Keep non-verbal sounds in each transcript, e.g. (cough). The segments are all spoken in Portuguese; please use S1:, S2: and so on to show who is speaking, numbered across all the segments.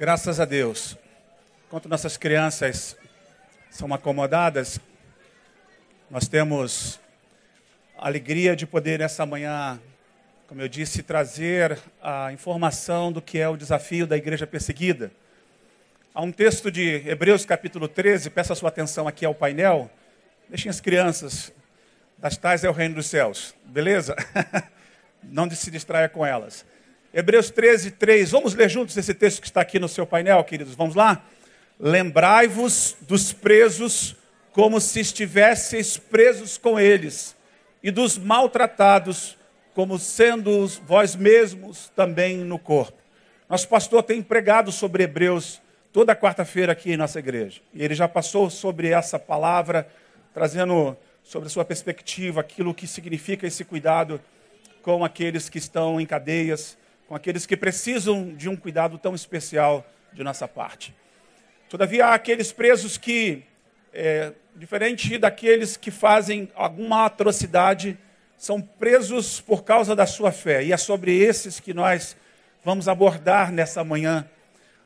S1: Graças a Deus. Enquanto nossas crianças são acomodadas, nós temos a alegria de poder nessa manhã, como eu disse, trazer a informação do que é o desafio da igreja perseguida. Há um texto de Hebreus capítulo 13, peço a sua atenção aqui ao painel. Deixem as crianças, das tais é o reino dos céus, beleza? (laughs) Não se distraia com elas. Hebreus 13, 3. Vamos ler juntos esse texto que está aqui no seu painel, queridos. Vamos lá? Lembrai-vos dos presos como se estivesseis presos com eles, e dos maltratados como sendo vós mesmos também no corpo. Nosso pastor tem pregado sobre Hebreus toda quarta-feira aqui em nossa igreja. E ele já passou sobre essa palavra, trazendo sobre a sua perspectiva aquilo que significa esse cuidado com aqueles que estão em cadeias, com aqueles que precisam de um cuidado tão especial de nossa parte. Todavia, há aqueles presos que, é, diferente daqueles que fazem alguma atrocidade, são presos por causa da sua fé. E é sobre esses que nós vamos abordar nessa manhã.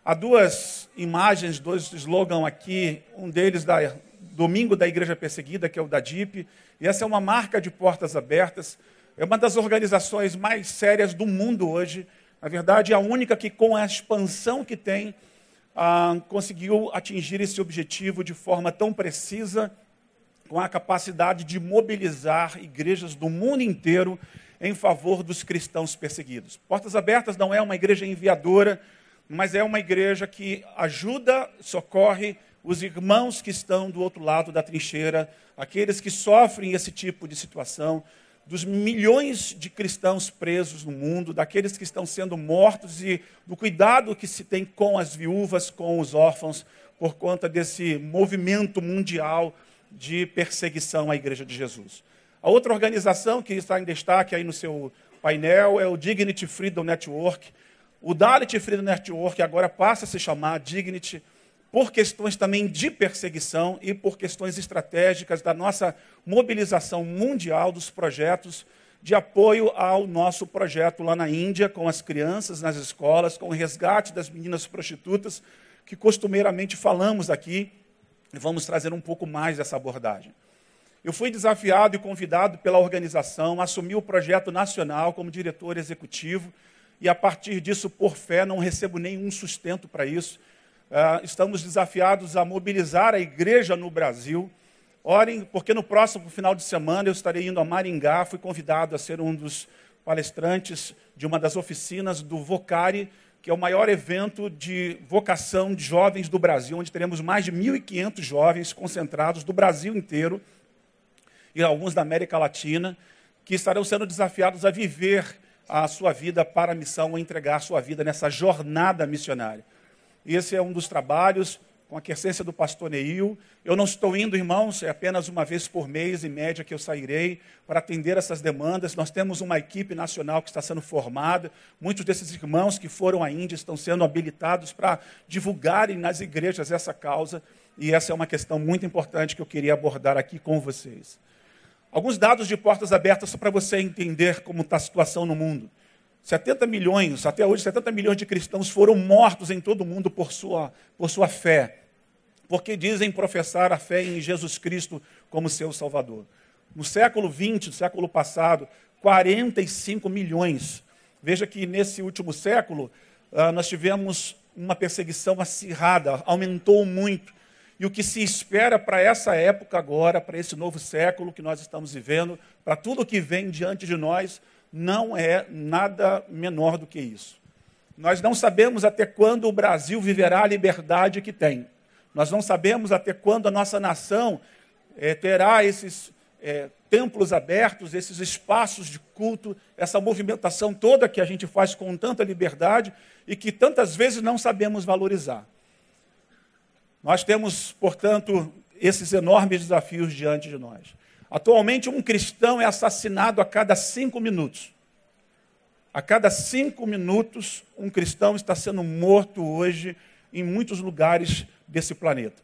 S1: Há duas imagens, dois slogans aqui, um deles da Domingo da Igreja Perseguida, que é o da DIP, e essa é uma marca de portas abertas. É uma das organizações mais sérias do mundo hoje. Na verdade, é a única que, com a expansão que tem, ah, conseguiu atingir esse objetivo de forma tão precisa, com a capacidade de mobilizar igrejas do mundo inteiro em favor dos cristãos perseguidos. Portas Abertas não é uma igreja enviadora, mas é uma igreja que ajuda, socorre os irmãos que estão do outro lado da trincheira, aqueles que sofrem esse tipo de situação dos milhões de cristãos presos no mundo, daqueles que estão sendo mortos e do cuidado que se tem com as viúvas, com os órfãos, por conta desse movimento mundial de perseguição à Igreja de Jesus. A outra organização que está em destaque aí no seu painel é o Dignity Freedom Network. O Dalit Freedom Network agora passa a se chamar Dignity por questões também de perseguição e por questões estratégicas da nossa mobilização mundial dos projetos de apoio ao nosso projeto lá na Índia, com as crianças nas escolas, com o resgate das meninas prostitutas, que costumeiramente falamos aqui, e vamos trazer um pouco mais dessa abordagem. Eu fui desafiado e convidado pela organização a assumir o projeto nacional como diretor executivo, e a partir disso, por fé, não recebo nenhum sustento para isso estamos desafiados a mobilizar a igreja no Brasil. Orem, porque no próximo final de semana eu estarei indo a Maringá. Fui convidado a ser um dos palestrantes de uma das oficinas do Vocari, que é o maior evento de vocação de jovens do Brasil, onde teremos mais de 1.500 jovens concentrados do Brasil inteiro e alguns da América Latina, que estarão sendo desafiados a viver a sua vida para a missão, a entregar a sua vida nessa jornada missionária. Esse é um dos trabalhos com a quiescência do pastor Neil. Eu não estou indo, irmãos, é apenas uma vez por mês, em média, que eu sairei para atender essas demandas. Nós temos uma equipe nacional que está sendo formada. Muitos desses irmãos que foram à Índia estão sendo habilitados para divulgarem nas igrejas essa causa. E essa é uma questão muito importante que eu queria abordar aqui com vocês. Alguns dados de portas abertas só para você entender como está a situação no mundo. 70 milhões, até hoje, 70 milhões de cristãos foram mortos em todo o mundo por sua, por sua fé, porque dizem professar a fé em Jesus Cristo como seu Salvador. No século XX, no século passado, 45 milhões. Veja que nesse último século, uh, nós tivemos uma perseguição acirrada, aumentou muito. E o que se espera para essa época agora, para esse novo século que nós estamos vivendo, para tudo que vem diante de nós, não é nada menor do que isso. Nós não sabemos até quando o Brasil viverá a liberdade que tem. Nós não sabemos até quando a nossa nação é, terá esses é, templos abertos, esses espaços de culto, essa movimentação toda que a gente faz com tanta liberdade e que tantas vezes não sabemos valorizar. Nós temos, portanto, esses enormes desafios diante de nós. Atualmente, um cristão é assassinado a cada cinco minutos. A cada cinco minutos, um cristão está sendo morto hoje em muitos lugares desse planeta.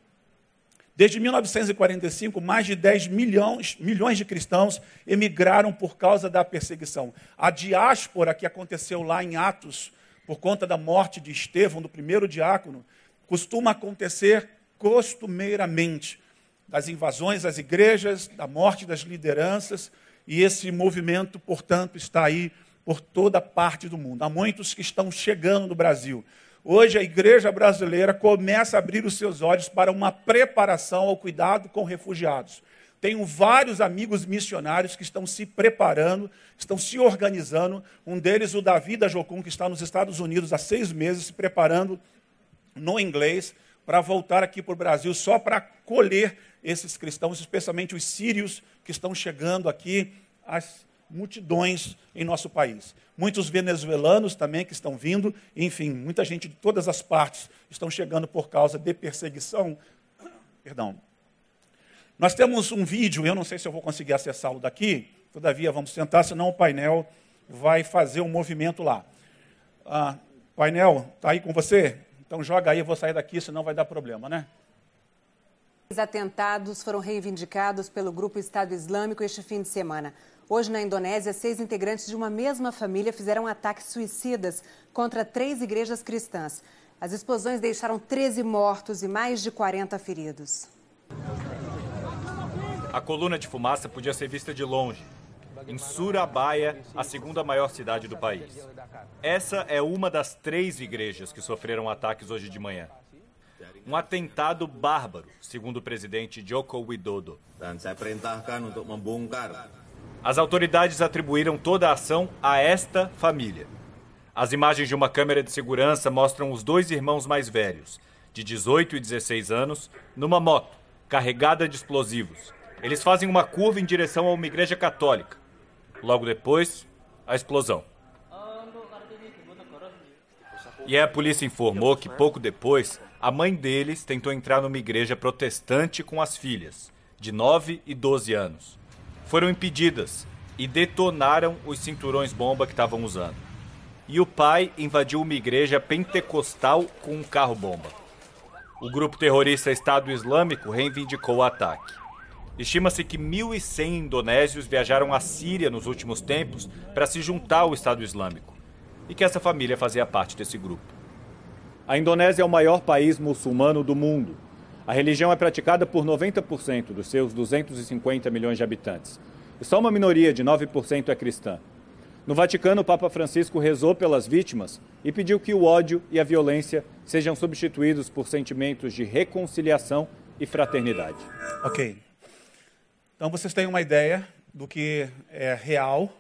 S1: Desde 1945, mais de 10 milhões, milhões de cristãos emigraram por causa da perseguição. A diáspora que aconteceu lá em Atos, por conta da morte de Estevão, do primeiro diácono, costuma acontecer costumeiramente das invasões às igrejas, da morte das lideranças, e esse movimento, portanto, está aí por toda parte do mundo. Há muitos que estão chegando no Brasil. Hoje a igreja brasileira começa a abrir os seus olhos para uma preparação ao cuidado com refugiados. Tenho vários amigos missionários que estão se preparando, estão se organizando. Um deles, o Davi da Jocum, que está nos Estados Unidos há seis meses, se preparando no inglês para voltar aqui para o Brasil só para acolher esses cristãos, especialmente os sírios que estão chegando aqui, as multidões em nosso país. Muitos venezuelanos também que estão vindo, enfim, muita gente de todas as partes estão chegando por causa de perseguição. (coughs) Perdão. Nós temos um vídeo, eu não sei se eu vou conseguir acessá-lo daqui, todavia vamos tentar, senão o painel vai fazer um movimento lá. Ah, painel, está aí com você? Então joga aí, eu vou sair daqui, senão vai dar problema, né?
S2: Os atentados foram reivindicados pelo grupo Estado Islâmico este fim de semana. Hoje, na Indonésia, seis integrantes de uma mesma família fizeram ataques suicidas contra três igrejas cristãs. As explosões deixaram 13 mortos e mais de 40 feridos.
S3: A coluna de fumaça podia ser vista de longe, em Surabaya, a segunda maior cidade do país. Essa é uma das três igrejas que sofreram ataques hoje de manhã. Um atentado bárbaro, segundo o presidente Joko Widodo. As autoridades atribuíram toda a ação a esta família. As imagens de uma câmera de segurança mostram os dois irmãos mais velhos, de 18 e 16 anos, numa moto, carregada de explosivos. Eles fazem uma curva em direção a uma igreja católica. Logo depois, a explosão. E a polícia informou que pouco depois, a mãe deles tentou entrar numa igreja protestante com as filhas, de 9 e 12 anos. Foram impedidas e detonaram os cinturões bomba que estavam usando. E o pai invadiu uma igreja pentecostal com um carro bomba. O grupo terrorista Estado Islâmico reivindicou o ataque. Estima-se que 1.100 indonésios viajaram à Síria nos últimos tempos para se juntar ao Estado Islâmico e que essa família fazia parte desse grupo. A Indonésia é o maior país muçulmano do mundo. A religião é praticada por 90% dos seus 250 milhões de habitantes. E só uma minoria de 9% é cristã. No Vaticano, o Papa Francisco rezou pelas vítimas e pediu que o ódio e a violência sejam substituídos por sentimentos de reconciliação e fraternidade.
S1: Ok. Então vocês têm uma ideia do que é real.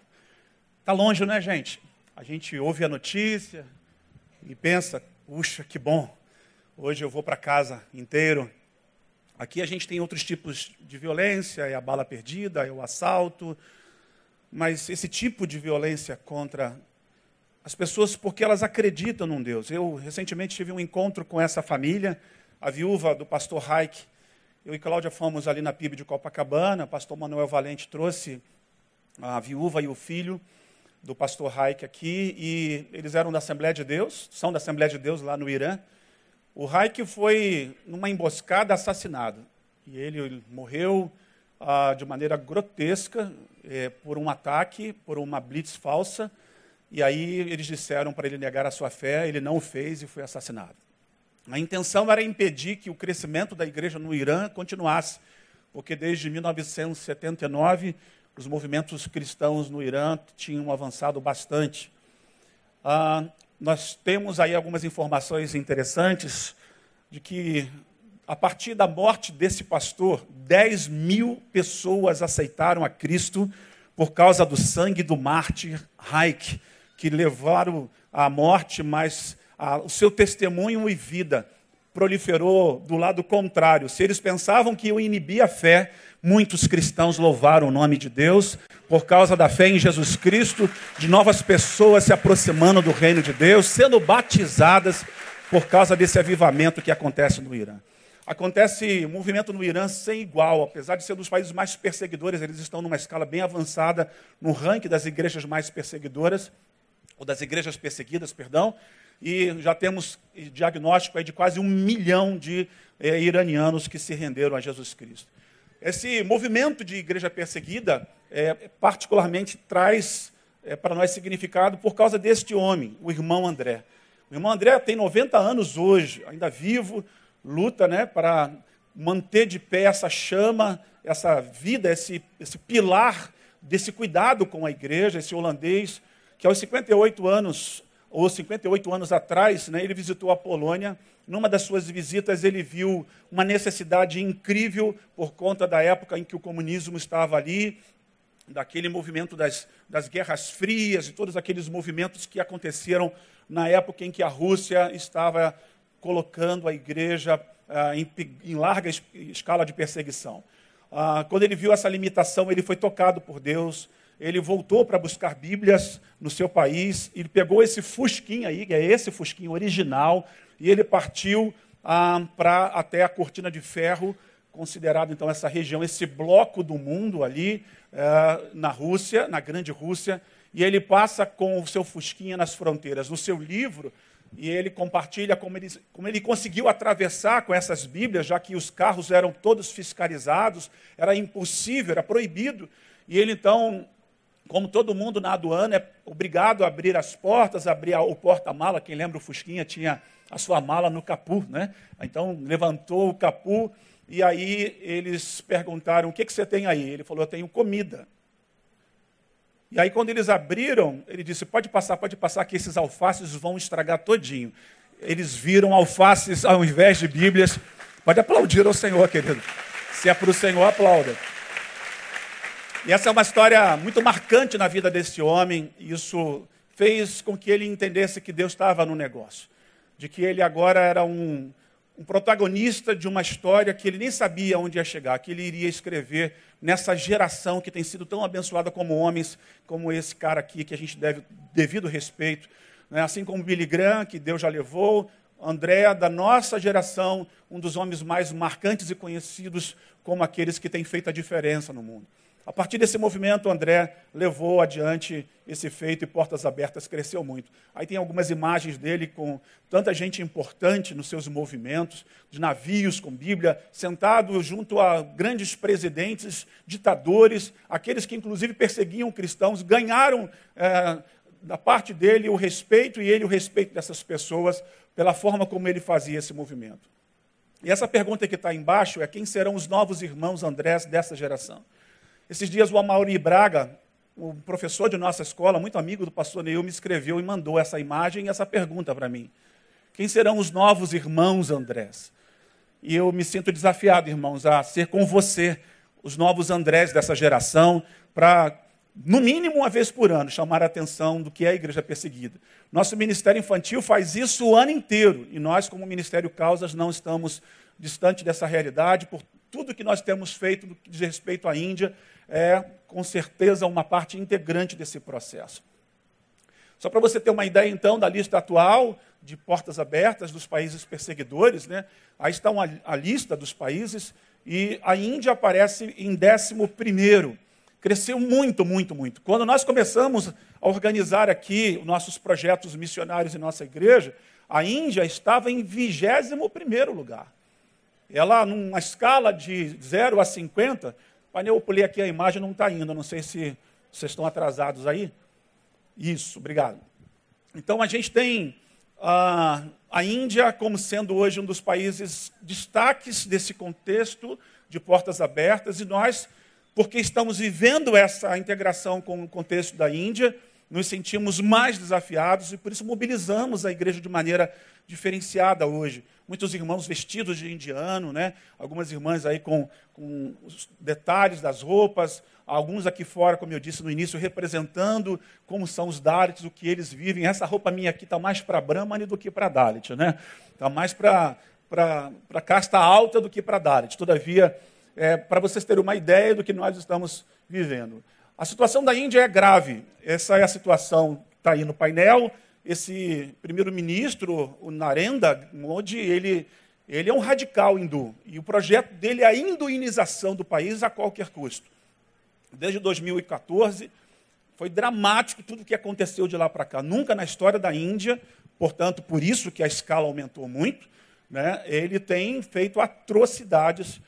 S1: Está longe, né, gente? A gente ouve a notícia e pensa, Puxa, que bom. Hoje eu vou para casa inteiro. Aqui a gente tem outros tipos de violência, é a bala perdida, é o assalto. Mas esse tipo de violência contra as pessoas porque elas acreditam num Deus. Eu recentemente tive um encontro com essa família, a viúva do pastor Raik. Eu e Cláudia fomos ali na PIB de Copacabana, pastor Manuel Valente trouxe a viúva e o filho do pastor Raik aqui, e eles eram da Assembleia de Deus, são da Assembleia de Deus lá no Irã. O Raik foi, numa emboscada, assassinado. E ele morreu ah, de maneira grotesca eh, por um ataque, por uma blitz falsa. E aí eles disseram para ele negar a sua fé, ele não o fez e foi assassinado. A intenção era impedir que o crescimento da igreja no Irã continuasse, porque desde 1979 os movimentos cristãos no Irã tinham avançado bastante. Ah, nós temos aí algumas informações interessantes de que, a partir da morte desse pastor, 10 mil pessoas aceitaram a Cristo por causa do sangue do mártir Haik, que levaram à morte, mas a, o seu testemunho e vida proliferou do lado contrário. Se eles pensavam que iam inibir a fé, muitos cristãos louvaram o nome de Deus por causa da fé em Jesus Cristo, de novas pessoas se aproximando do reino de Deus, sendo batizadas por causa desse avivamento que acontece no Irã. Acontece um movimento no Irã sem igual, apesar de ser um dos países mais perseguidores, eles estão numa escala bem avançada no ranking das igrejas mais perseguidoras, ou das igrejas perseguidas, perdão, e já temos diagnóstico de quase um milhão de é, iranianos que se renderam a Jesus Cristo. Esse movimento de igreja perseguida, é, particularmente, traz é, para nós significado por causa deste homem, o irmão André. O irmão André tem 90 anos hoje, ainda vivo, luta né, para manter de pé essa chama, essa vida, esse, esse pilar desse cuidado com a igreja, esse holandês, que aos 58 anos, ou 58 anos atrás, né, ele visitou a Polônia. Numa das suas visitas, ele viu uma necessidade incrível por conta da época em que o comunismo estava ali, daquele movimento das, das guerras frias e todos aqueles movimentos que aconteceram na época em que a Rússia estava colocando a igreja ah, em, em, larga escala de perseguição. Ah, quando ele viu essa limitação, ele foi tocado por Deus. Ele voltou para buscar Bíblias no seu país. Ele pegou esse fusquinho aí, que é esse fusquinho original, e ele partiu ah, para até a cortina de ferro, considerado então essa região, esse bloco do mundo ali ah, na Rússia, na Grande Rússia. E ele passa com o seu fusquinha nas fronteiras. No seu livro, e ele compartilha como ele, como ele conseguiu atravessar com essas Bíblias, já que os carros eram todos fiscalizados, era impossível, era proibido. E ele então, como todo mundo na aduana, é obrigado a abrir as portas, abrir o porta-mala. Quem lembra o Fusquinha tinha a sua mala no capu, né? Então levantou o capu e aí eles perguntaram: o que, que você tem aí? Ele falou: eu tenho comida. E aí, quando eles abriram, ele disse: Pode passar, pode passar, que esses alfaces vão estragar todinho. Eles viram alfaces ao invés de Bíblias. Pode aplaudir ao Senhor, querido. Se é para o Senhor, aplauda. E essa é uma história muito marcante na vida desse homem. Isso fez com que ele entendesse que Deus estava no negócio. De que ele agora era um, um protagonista de uma história que ele nem sabia onde ia chegar, que ele iria escrever nessa geração que tem sido tão abençoada como homens, como esse cara aqui, que a gente deve devido respeito. Né? Assim como Billy Graham, que Deus já levou, André, da nossa geração, um dos homens mais marcantes e conhecidos como aqueles que têm feito a diferença no mundo. A partir desse movimento, André levou adiante esse feito e Portas Abertas cresceu muito. Aí tem algumas imagens dele com tanta gente importante nos seus movimentos, de navios com Bíblia, sentado junto a grandes presidentes, ditadores, aqueles que inclusive perseguiam cristãos, ganharam é, da parte dele o respeito e ele o respeito dessas pessoas pela forma como ele fazia esse movimento. E essa pergunta que está embaixo é quem serão os novos irmãos Andrés dessa geração? Esses dias o Amauri Braga, o professor de nossa escola, muito amigo do pastor Neil, me escreveu e mandou essa imagem e essa pergunta para mim. Quem serão os novos irmãos, Andrés? E eu me sinto desafiado, irmãos, a ser com você os novos Andrés dessa geração, para, no mínimo uma vez por ano, chamar a atenção do que é a igreja perseguida. Nosso ministério infantil faz isso o ano inteiro, e nós, como Ministério Causas, não estamos distante dessa realidade, por tudo que nós temos feito no que diz respeito à Índia, é, com certeza, uma parte integrante desse processo. Só para você ter uma ideia, então, da lista atual de portas abertas dos países perseguidores, né? aí está uma, a lista dos países, e a Índia aparece em 11. Cresceu muito, muito, muito. Quando nós começamos a organizar aqui nossos projetos missionários em nossa igreja, a Índia estava em 21 lugar. Ela, numa escala de 0 a 50, Painel, eu pulei aqui a imagem, não está indo. Não sei se vocês estão atrasados aí. Isso, obrigado. Então a gente tem a, a Índia como sendo hoje um dos países destaques desse contexto de portas abertas, e nós, porque estamos vivendo essa integração com o contexto da Índia, nos sentimos mais desafiados e por isso mobilizamos a igreja de maneira diferenciada hoje. Muitos irmãos vestidos de indiano, né? algumas irmãs aí com, com os detalhes das roupas, alguns aqui fora, como eu disse no início, representando como são os Dalits, o que eles vivem. Essa roupa minha aqui está mais para Brahmani do que para Dalit, né? Está mais para a casta alta do que para Dalit. Todavia, é, para vocês terem uma ideia do que nós estamos vivendo. A situação da Índia é grave. Essa é a situação que está aí no painel. Esse primeiro-ministro, o Narendra Modi, ele, ele é um radical hindu. E o projeto dele é a hinduinização do país a qualquer custo. Desde 2014, foi dramático tudo o que aconteceu de lá para cá. Nunca na história da Índia, portanto, por isso que a escala aumentou muito, né, ele tem feito atrocidades,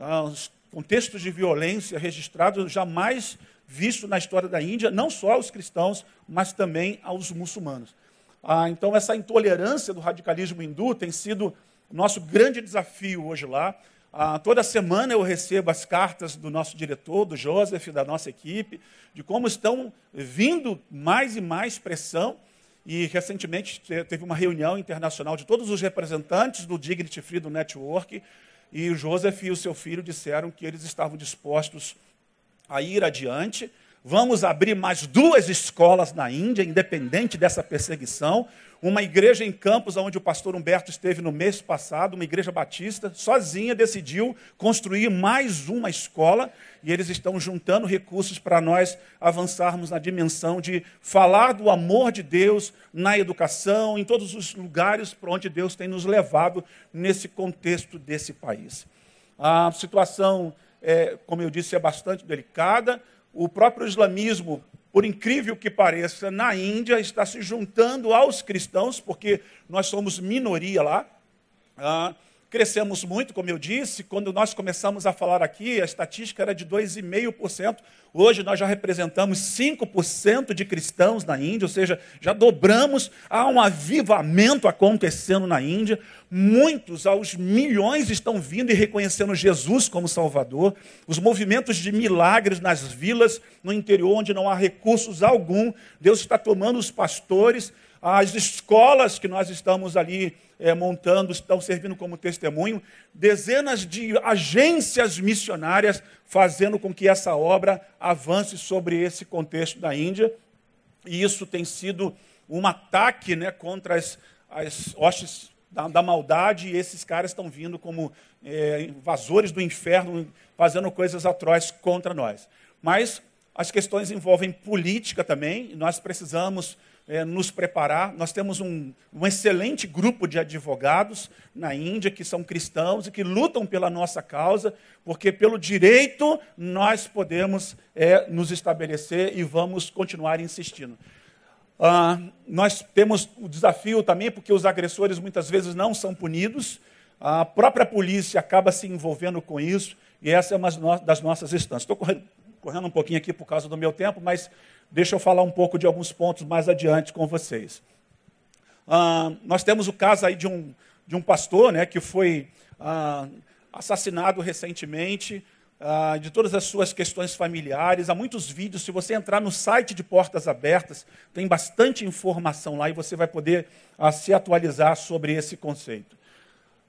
S1: ah, contextos de violência registrados jamais visto na história da Índia, não só aos cristãos, mas também aos muçulmanos. Ah, então, essa intolerância do radicalismo hindu tem sido nosso grande desafio hoje lá. Ah, toda semana eu recebo as cartas do nosso diretor, do Joseph, da nossa equipe, de como estão vindo mais e mais pressão. E recentemente teve uma reunião internacional de todos os representantes do Dignity Freedom Network. E o Joseph e o seu filho disseram que eles estavam dispostos a ir adiante Vamos abrir mais duas escolas na Índia, independente dessa perseguição. Uma igreja em Campos, onde o pastor Humberto esteve no mês passado, uma igreja batista, sozinha decidiu construir mais uma escola e eles estão juntando recursos para nós avançarmos na dimensão de falar do amor de Deus na educação, em todos os lugares para onde Deus tem nos levado nesse contexto desse país. A situação, é, como eu disse, é bastante delicada o próprio islamismo, por incrível que pareça, na Índia está se juntando aos cristãos, porque nós somos minoria lá. Ah, crescemos muito, como eu disse. Quando nós começamos a falar aqui, a estatística era de 2,5%. Hoje nós já representamos 5% de cristãos na Índia, ou seja, já dobramos. Há um avivamento acontecendo na Índia. Muitos, aos milhões, estão vindo e reconhecendo Jesus como Salvador. Os movimentos de milagres nas vilas, no interior, onde não há recursos algum, Deus está tomando os pastores as escolas que nós estamos ali é, montando estão servindo como testemunho. Dezenas de agências missionárias fazendo com que essa obra avance sobre esse contexto da Índia. E isso tem sido um ataque né, contra as, as hostes da, da, maldade, e esses caras estão vindo como é, invasores do inferno, fazendo coisas atrozes contra nós. Mas as questões envolvem política também, nós precisamos é, nos preparar. Nós temos um, um excelente grupo de advogados na Índia que são cristãos e que lutam pela nossa causa, porque pelo direito nós podemos é, nos estabelecer e vamos continuar insistindo. Ah, nós temos o desafio também, porque os agressores muitas vezes não são punidos, a própria polícia acaba se envolvendo com isso, e essa é uma das nossas instâncias. Estou correndo, correndo um pouquinho aqui por causa do meu tempo, mas Deixa eu falar um pouco de alguns pontos mais adiante com vocês. Ah, nós temos o caso aí de um, de um pastor né, que foi ah, assassinado recentemente, ah, de todas as suas questões familiares. Há muitos vídeos. Se você entrar no site de Portas Abertas, tem bastante informação lá e você vai poder ah, se atualizar sobre esse conceito.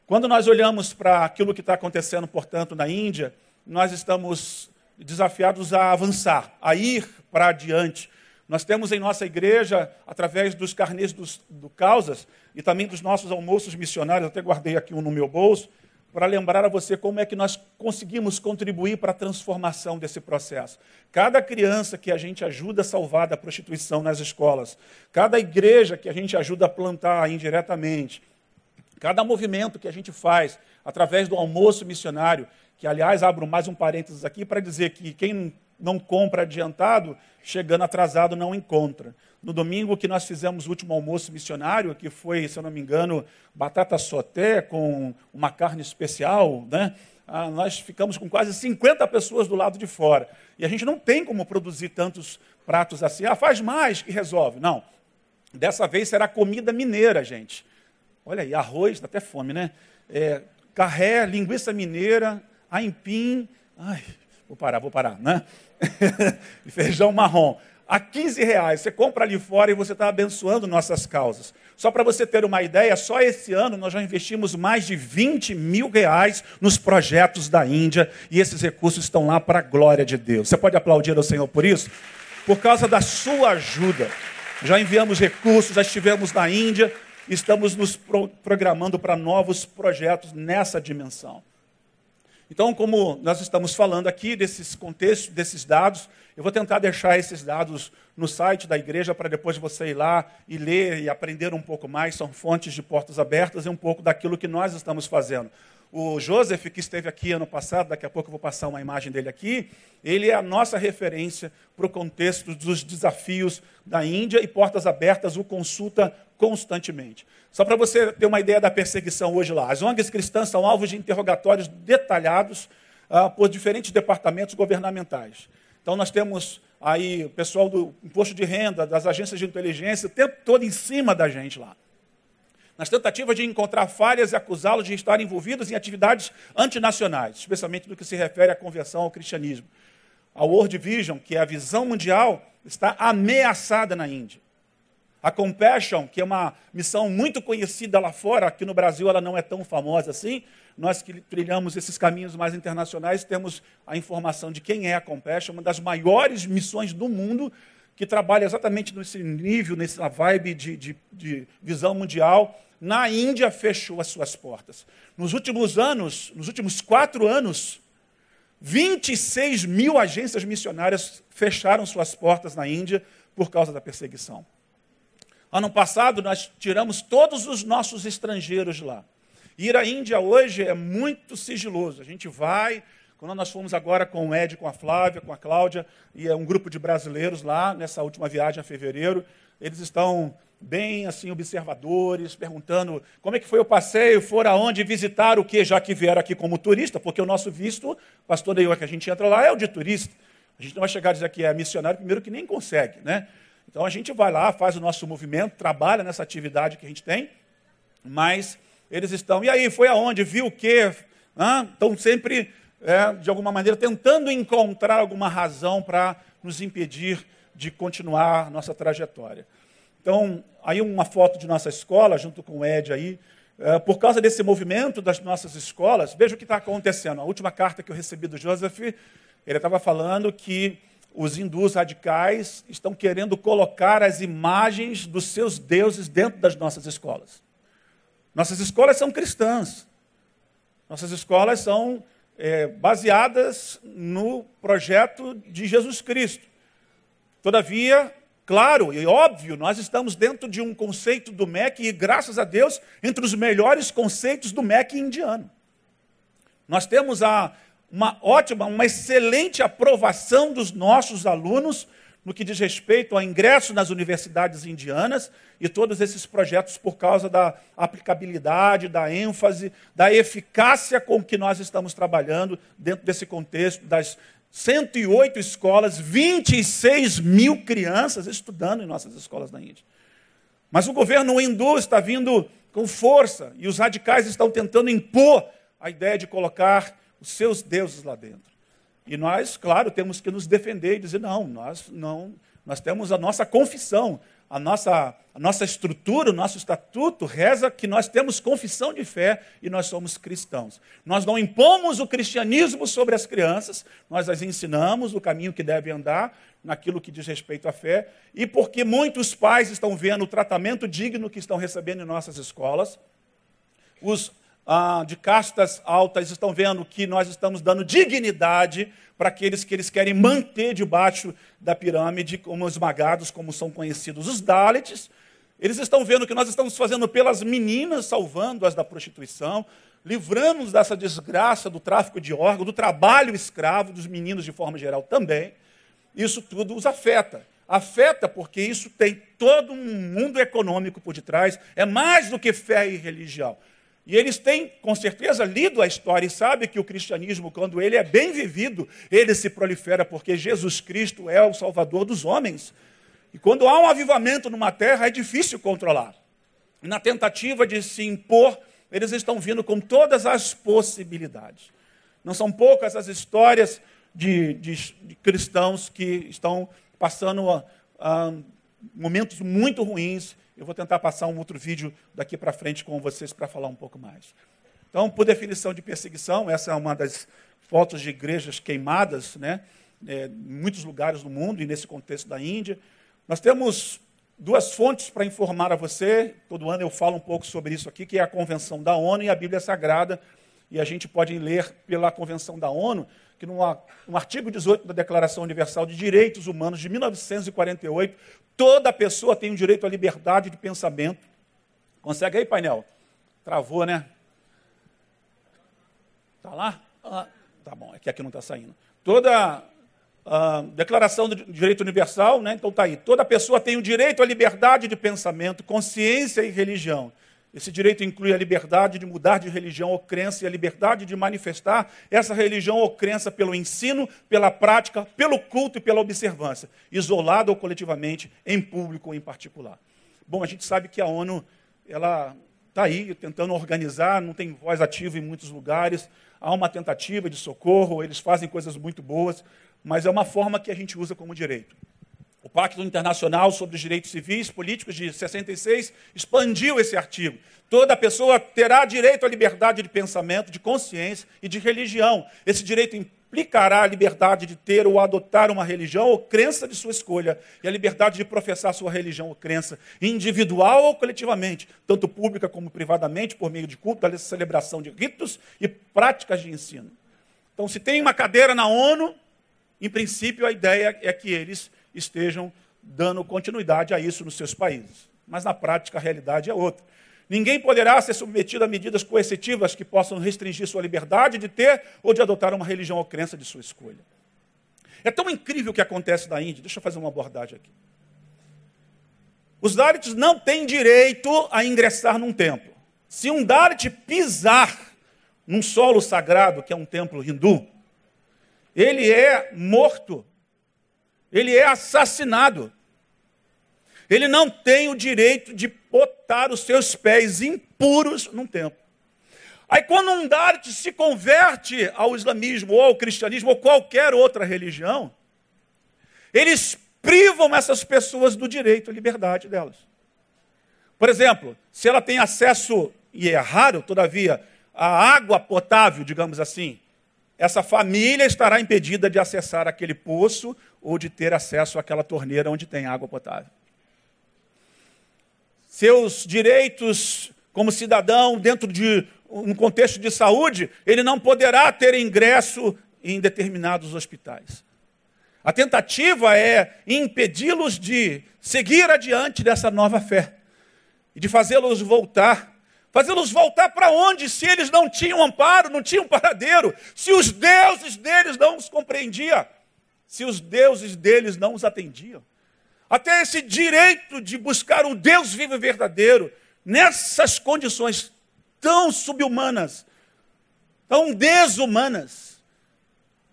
S1: Quando nós olhamos para aquilo que está acontecendo, portanto, na Índia, nós estamos desafiados a avançar, a ir para adiante. Nós temos em nossa igreja, através dos carnês dos, do Causas e também dos nossos almoços missionários, até guardei aqui um no meu bolso, para lembrar a você como é que nós conseguimos contribuir para a transformação desse processo. Cada criança que a gente ajuda a salvar da prostituição nas escolas, cada igreja que a gente ajuda a plantar indiretamente, cada movimento que a gente faz através do almoço missionário, que aliás abro mais um parênteses aqui para dizer que quem não compra adiantado, chegando atrasado não encontra. No domingo que nós fizemos o último almoço missionário, que foi, se eu não me engano, batata soté com uma carne especial, né? Ah, nós ficamos com quase 50 pessoas do lado de fora. E a gente não tem como produzir tantos pratos assim. Ah, faz mais que resolve. Não. Dessa vez será comida mineira, gente. Olha aí, arroz, dá até fome, né? É, carré, linguiça mineira, aipim, ai, vou parar, vou parar, né? (laughs) feijão marrom. A 15 reais, você compra ali fora e você está abençoando nossas causas. Só para você ter uma ideia, só esse ano nós já investimos mais de 20 mil reais nos projetos da Índia e esses recursos estão lá para a glória de Deus. Você pode aplaudir ao Senhor por isso? Por causa da sua ajuda. Já enviamos recursos, já estivemos na Índia, estamos nos programando para novos projetos nessa dimensão. Então, como nós estamos falando aqui desses contextos, desses dados, eu vou tentar deixar esses dados no site da igreja para depois você ir lá e ler e aprender um pouco mais. São fontes de portas abertas e um pouco daquilo que nós estamos fazendo. O Joseph, que esteve aqui ano passado, daqui a pouco eu vou passar uma imagem dele aqui, ele é a nossa referência para o contexto dos desafios da Índia e Portas Abertas o consulta constantemente. Só para você ter uma ideia da perseguição hoje lá. As ONGs cristãs são alvos de interrogatórios detalhados ah, por diferentes departamentos governamentais. Então nós temos aí o pessoal do imposto de renda, das agências de inteligência, o tempo todo em cima da gente lá. Nas tentativas de encontrar falhas e acusá-los de estar envolvidos em atividades antinacionais, especialmente no que se refere à conversão ao cristianismo. A World Vision, que é a visão mundial, está ameaçada na Índia. A Compassion, que é uma missão muito conhecida lá fora, aqui no Brasil ela não é tão famosa assim. Nós que trilhamos esses caminhos mais internacionais temos a informação de quem é a Compassion, uma das maiores missões do mundo que trabalha exatamente nesse nível, nessa vibe de, de, de visão mundial. Na Índia fechou as suas portas. Nos últimos anos, nos últimos quatro anos, 26 mil agências missionárias fecharam suas portas na Índia por causa da perseguição. Ano passado, nós tiramos todos os nossos estrangeiros lá. Ir à Índia hoje é muito sigiloso. A gente vai, quando nós fomos agora com o Ed, com a Flávia, com a Cláudia, e é um grupo de brasileiros lá, nessa última viagem a fevereiro, eles estão bem assim observadores, perguntando como é que foi o passeio, foram aonde visitar o que, já que vieram aqui como turista, porque o nosso visto, pastor Neil, que a gente entra lá, é o de turista. A gente não vai chegar a dizer que é missionário, primeiro que nem consegue, né? Então a gente vai lá, faz o nosso movimento, trabalha nessa atividade que a gente tem, mas eles estão, e aí, foi aonde? Viu o quê? Estão sempre, é, de alguma maneira, tentando encontrar alguma razão para nos impedir de continuar nossa trajetória. Então, aí uma foto de nossa escola, junto com o Ed aí, é, por causa desse movimento das nossas escolas, veja o que está acontecendo. A última carta que eu recebi do Joseph, ele estava falando que os hindus radicais estão querendo colocar as imagens dos seus deuses dentro das nossas escolas. Nossas escolas são cristãs. Nossas escolas são é, baseadas no projeto de Jesus Cristo. Todavia, claro e óbvio, nós estamos dentro de um conceito do MEC e, graças a Deus, entre os melhores conceitos do MEC indiano. Nós temos a uma ótima, uma excelente aprovação dos nossos alunos no que diz respeito ao ingresso nas universidades indianas e todos esses projetos por causa da aplicabilidade, da ênfase, da eficácia com que nós estamos trabalhando dentro desse contexto das 108 escolas, 26 mil crianças estudando em nossas escolas na Índia. Mas o governo hindu está vindo com força e os radicais estão tentando impor a ideia de colocar os seus deuses lá dentro. E nós, claro, temos que nos defender e dizer, não, nós não, nós temos a nossa confissão, a nossa, a nossa estrutura, o nosso estatuto reza que nós temos confissão de fé e nós somos cristãos. Nós não impomos o cristianismo sobre as crianças, nós as ensinamos o caminho que devem andar, naquilo que diz respeito à fé, e porque muitos pais estão vendo o tratamento digno que estão recebendo em nossas escolas, os ah, de castas altas estão vendo que nós estamos dando dignidade para aqueles que eles querem manter debaixo da pirâmide, como esmagados, como são conhecidos os Dalits. Eles estão vendo que nós estamos fazendo pelas meninas, salvando-as da prostituição, livrando-nos dessa desgraça do tráfico de órgãos, do trabalho escravo, dos meninos de forma geral também. Isso tudo os afeta. Afeta porque isso tem todo um mundo econômico por detrás, é mais do que fé e religião. E eles têm, com certeza, lido a história e sabem que o cristianismo, quando ele é bem vivido, ele se prolifera, porque Jesus Cristo é o Salvador dos homens. E quando há um avivamento numa terra, é difícil controlar. Na tentativa de se impor, eles estão vindo com todas as possibilidades. Não são poucas as histórias de, de, de cristãos que estão passando uh, uh, momentos muito ruins eu vou tentar passar um outro vídeo daqui para frente com vocês para falar um pouco mais. Então, por definição de perseguição, essa é uma das fotos de igrejas queimadas, né? É, em muitos lugares do mundo e nesse contexto da Índia. Nós temos duas fontes para informar a você. Todo ano eu falo um pouco sobre isso aqui, que é a Convenção da ONU e a Bíblia Sagrada. E a gente pode ler pela Convenção da ONU que no artigo 18 da Declaração Universal de Direitos Humanos de 1948, toda pessoa tem o direito à liberdade de pensamento. Consegue aí, painel? Travou, né? Está lá? Ah, tá bom, é que aqui não está saindo. Toda a Declaração de Direito Universal, né? então está aí. Toda pessoa tem o direito à liberdade de pensamento, consciência e religião. Esse direito inclui a liberdade de mudar de religião ou crença e a liberdade de manifestar essa religião ou crença pelo ensino, pela prática, pelo culto e pela observância, isolado ou coletivamente, em público ou em particular. Bom, a gente sabe que a ONU ela está aí tentando organizar, não tem voz ativa em muitos lugares, há uma tentativa de socorro, eles fazem coisas muito boas, mas é uma forma que a gente usa como direito. O Pacto Internacional sobre os Direitos Civis Políticos de 66 expandiu esse artigo. Toda pessoa terá direito à liberdade de pensamento, de consciência e de religião. Esse direito implicará a liberdade de ter ou adotar uma religião ou crença de sua escolha e a liberdade de professar sua religião ou crença, individual ou coletivamente, tanto pública como privadamente, por meio de culto, da celebração de ritos e práticas de ensino. Então, se tem uma cadeira na ONU, em princípio a ideia é que eles estejam dando continuidade a isso nos seus países. Mas na prática a realidade é outra. Ninguém poderá ser submetido a medidas coercitivas que possam restringir sua liberdade de ter ou de adotar uma religião ou crença de sua escolha. É tão incrível o que acontece na Índia. Deixa eu fazer uma abordagem aqui. Os Dalits não têm direito a ingressar num templo. Se um Dalit pisar num solo sagrado, que é um templo hindu, ele é morto ele é assassinado. Ele não tem o direito de botar os seus pés impuros num templo. Aí, quando um Dalit se converte ao islamismo ou ao cristianismo ou qualquer outra religião, eles privam essas pessoas do direito à liberdade delas. Por exemplo, se ela tem acesso, e é raro, todavia, à água potável, digamos assim, essa família estará impedida de acessar aquele poço ou de ter acesso àquela torneira onde tem água potável. Seus direitos como cidadão dentro de um contexto de saúde, ele não poderá ter ingresso em determinados hospitais. A tentativa é impedi-los de seguir adiante dessa nova fé e de fazê-los voltar Fazê-los voltar para onde? Se eles não tinham amparo, não tinham paradeiro, se os deuses deles não os compreendiam, se os deuses deles não os atendiam. Até esse direito de buscar o Deus vivo e verdadeiro, nessas condições tão subhumanas, tão desumanas,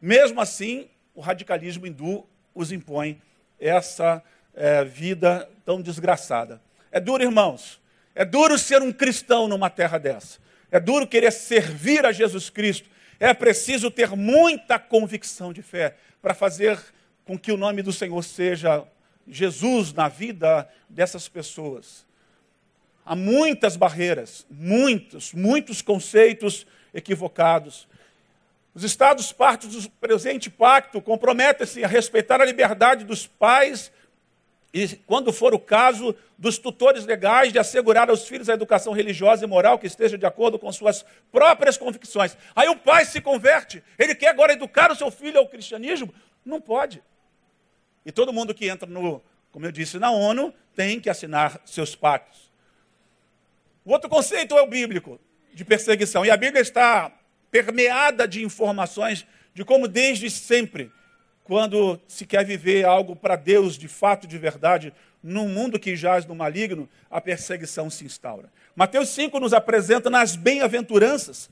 S1: mesmo assim, o radicalismo hindu os impõe essa é, vida tão desgraçada. É duro, irmãos. É duro ser um cristão numa terra dessa. É duro querer servir a Jesus Cristo. É preciso ter muita convicção de fé para fazer com que o nome do Senhor seja Jesus na vida dessas pessoas. Há muitas barreiras, muitos, muitos conceitos equivocados. Os Estados partes do presente pacto comprometem-se a respeitar a liberdade dos pais e, quando for o caso, dos tutores legais de assegurar aos filhos a educação religiosa e moral que esteja de acordo com suas próprias convicções. Aí o pai se converte, ele quer agora educar o seu filho ao cristianismo? Não pode. E todo mundo que entra no, como eu disse, na ONU, tem que assinar seus pactos. O outro conceito é o bíblico, de perseguição. E a Bíblia está permeada de informações de como desde sempre quando se quer viver algo para Deus de fato, de verdade, num mundo que jaz no maligno, a perseguição se instaura. Mateus 5 nos apresenta nas bem-aventuranças,